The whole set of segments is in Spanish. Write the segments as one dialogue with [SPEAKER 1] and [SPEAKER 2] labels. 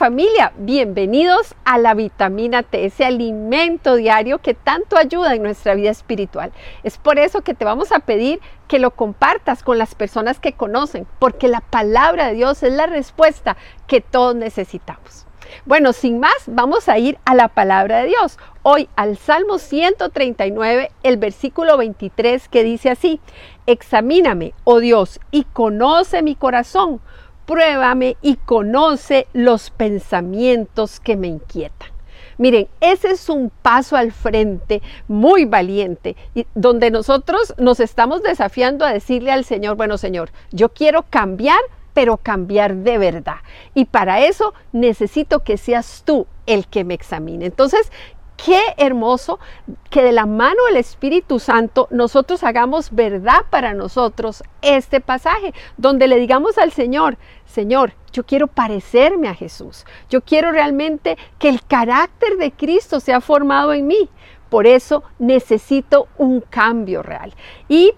[SPEAKER 1] Familia, bienvenidos a la vitamina T, ese alimento diario que tanto ayuda en nuestra vida espiritual. Es por eso que te vamos a pedir que lo compartas con las personas que conocen, porque la palabra de Dios es la respuesta que todos necesitamos. Bueno, sin más, vamos a ir a la palabra de Dios. Hoy al Salmo 139, el versículo 23 que dice así, Examíname, oh Dios, y conoce mi corazón pruébame y conoce los pensamientos que me inquietan. Miren, ese es un paso al frente muy valiente, donde nosotros nos estamos desafiando a decirle al Señor, bueno Señor, yo quiero cambiar, pero cambiar de verdad. Y para eso necesito que seas tú el que me examine. Entonces, qué hermoso que de la mano del Espíritu Santo nosotros hagamos verdad para nosotros este pasaje, donde le digamos al Señor, Señor, yo quiero parecerme a Jesús, yo quiero realmente que el carácter de Cristo sea formado en mí. Por eso necesito un cambio real. Y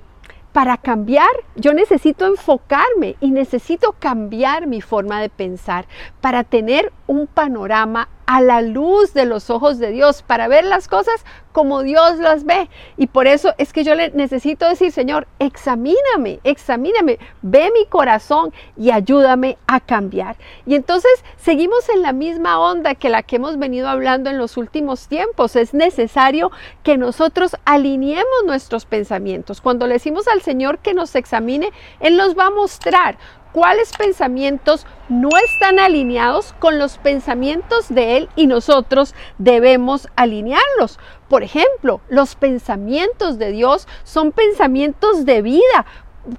[SPEAKER 1] para cambiar, yo necesito enfocarme y necesito cambiar mi forma de pensar para tener un panorama a la luz de los ojos de Dios, para ver las cosas como Dios las ve. Y por eso es que yo le necesito decir, Señor, examíname, examíname, ve mi corazón y ayúdame a cambiar. Y entonces seguimos en la misma onda que la que hemos venido hablando en los últimos tiempos. Es necesario que nosotros alineemos nuestros pensamientos. Cuando le decimos al Señor que nos examine, Él nos va a mostrar cuáles pensamientos no están alineados con los pensamientos de Él y nosotros debemos alinearlos. Por ejemplo, los pensamientos de Dios son pensamientos de vida,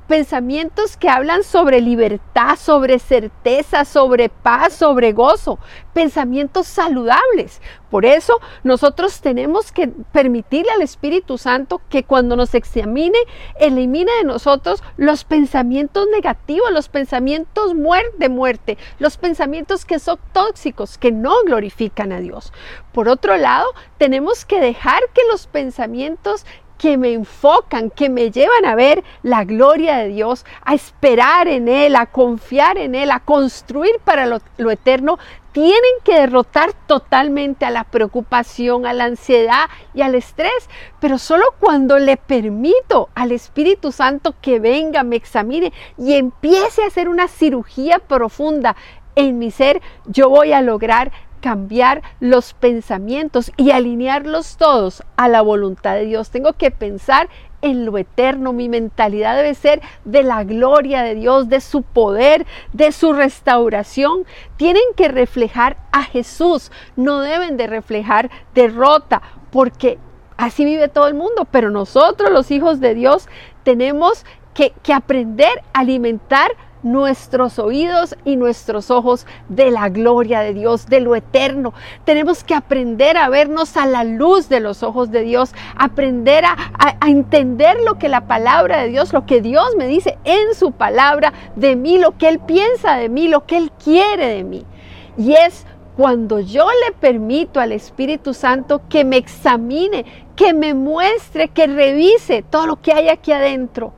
[SPEAKER 1] pensamientos que hablan sobre libertad, sobre certeza, sobre paz, sobre gozo, pensamientos saludables. Por eso nosotros tenemos que permitirle al Espíritu Santo que cuando nos examine, elimine de nosotros los pensamientos negativos, los pensamientos de muerte, los pensamientos que son tóxicos, que no glorifican a Dios. Por otro lado, tenemos que dejar que los pensamientos que me enfocan, que me llevan a ver la gloria de Dios, a esperar en Él, a confiar en Él, a construir para lo, eterno, tienen que derrotar totalmente a la preocupación, a la ansiedad y al estrés, pero solo cuando le permito al Espíritu Santo que venga, me examine y empiece a hacer una cirugía profunda en mi ser, yo voy a lograr cambiar los pensamientos y alinearlos todos a la voluntad de Dios. Tengo que pensar en lo eterno. Mi mentalidad debe ser de la gloria de Dios, de su poder, de su restauración. Tienen que reflejar a Jesús, no deben de reflejar derrota, porque así vive todo el mundo. Pero nosotros, los hijos de Dios, tenemos que, que aprender a alimentar nuestros oídos y nuestros ojos de la gloria de Dios, de lo eterno. Tenemos que aprender a vernos a la luz de los ojos de Dios, aprender a, entender lo que la palabra de Dios, lo que Dios me dice en su palabra de mí, lo que Él piensa de mí, lo que Él quiere de mí. Y es cuando yo le permito al Espíritu Santo que me examine, que me muestre, que revise todo lo que hay aquí adentro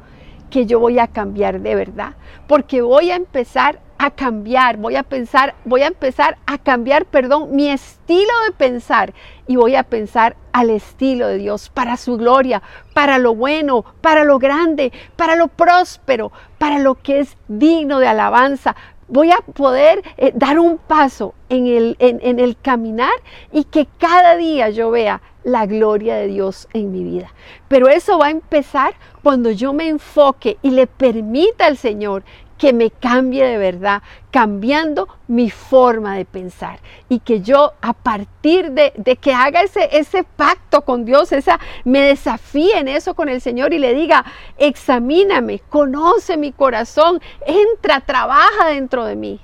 [SPEAKER 1] que yo voy a cambiar de verdad, porque voy a empezar a cambiar, voy a pensar, voy a empezar a cambiar, perdón, mi estilo de pensar y voy a pensar al estilo de Dios, para su gloria, para lo bueno, para lo grande, para lo próspero, para lo que es digno de alabanza. Voy a poder eh, dar un paso en el, en el caminar y que cada día yo vea la gloria de Dios en mi vida. Pero eso va a empezar cuando yo me enfoque y le permita al Señor que me cambie de verdad, cambiando mi forma de pensar. Y que yo a partir de, que haga ese, ese pacto con Dios, esa, me desafíe en eso con el Señor y le diga, examíname, conoce mi corazón, entra, trabaja dentro de mí.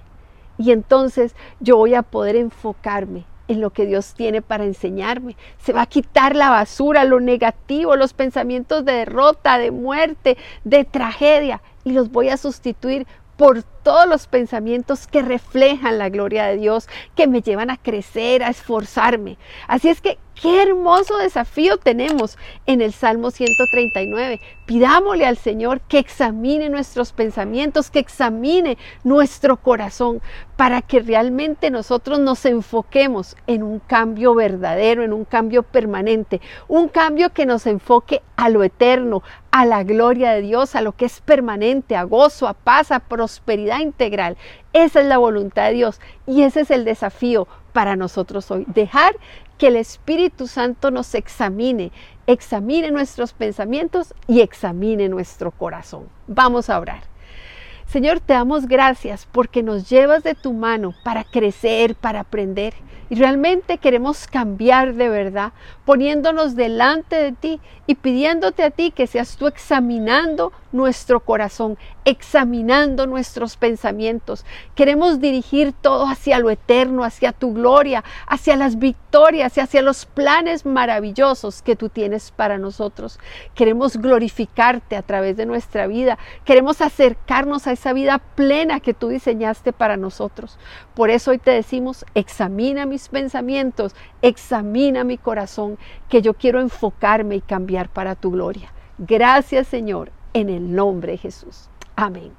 [SPEAKER 1] Y entonces yo voy a poder enfocarme en lo que Dios tiene para enseñarme. Se va a quitar la basura, lo negativo, los pensamientos de derrota, de muerte, de tragedia y los voy a sustituir por todos los pensamientos que reflejan la gloria de Dios, que me llevan a crecer, a esforzarme. Así es que qué hermoso desafío tenemos en el Salmo 139. Pidámosle al Señor que examine nuestros pensamientos, que examine nuestro corazón, para que realmente nosotros nos enfoquemos en un cambio verdadero, en un cambio permanente, un cambio que nos enfoque a lo eterno, a la gloria de Dios, a lo que es permanente, a gozo, a paz, a prosperidad integral. Esa es la voluntad de Dios y ese es el desafío para nosotros hoy. Dejar que el Espíritu Santo nos examine, examine nuestros pensamientos y examine nuestro corazón. Vamos a orar. Señor, te damos gracias porque nos llevas de tu mano para crecer, para aprender. Y realmente queremos cambiar de verdad, poniéndonos delante de ti y pidiéndote a ti que seas tú examinando nuestro corazón, examinando nuestros pensamientos. Queremos dirigir todo hacia lo eterno, hacia tu gloria, hacia las victorias y hacia los planes maravillosos que tú tienes para nosotros. Queremos glorificarte a través de nuestra vida. Queremos acercarnos a esa vida plena que tú diseñaste para nosotros. Por eso hoy te decimos, examina mis pensamientos, examina mi corazón, que yo quiero enfocarme y cambiar para tu gloria. Gracias Señor, en el nombre de Jesús. Amén.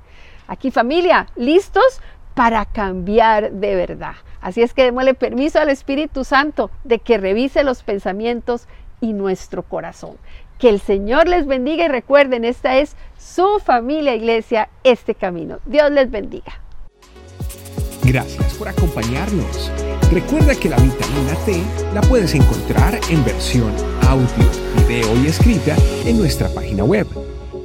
[SPEAKER 1] Aquí familia, listos para cambiar de verdad. Así es que démosle permiso al Espíritu Santo de que revise los pensamientos y nuestro corazón. Que el Señor les bendiga y recuerden, esta es su familia iglesia, este camino. Dios les bendiga.
[SPEAKER 2] Gracias por acompañarnos. Recuerda que la vitamina T la puedes encontrar en versión audio, video y escrita en nuestra página web,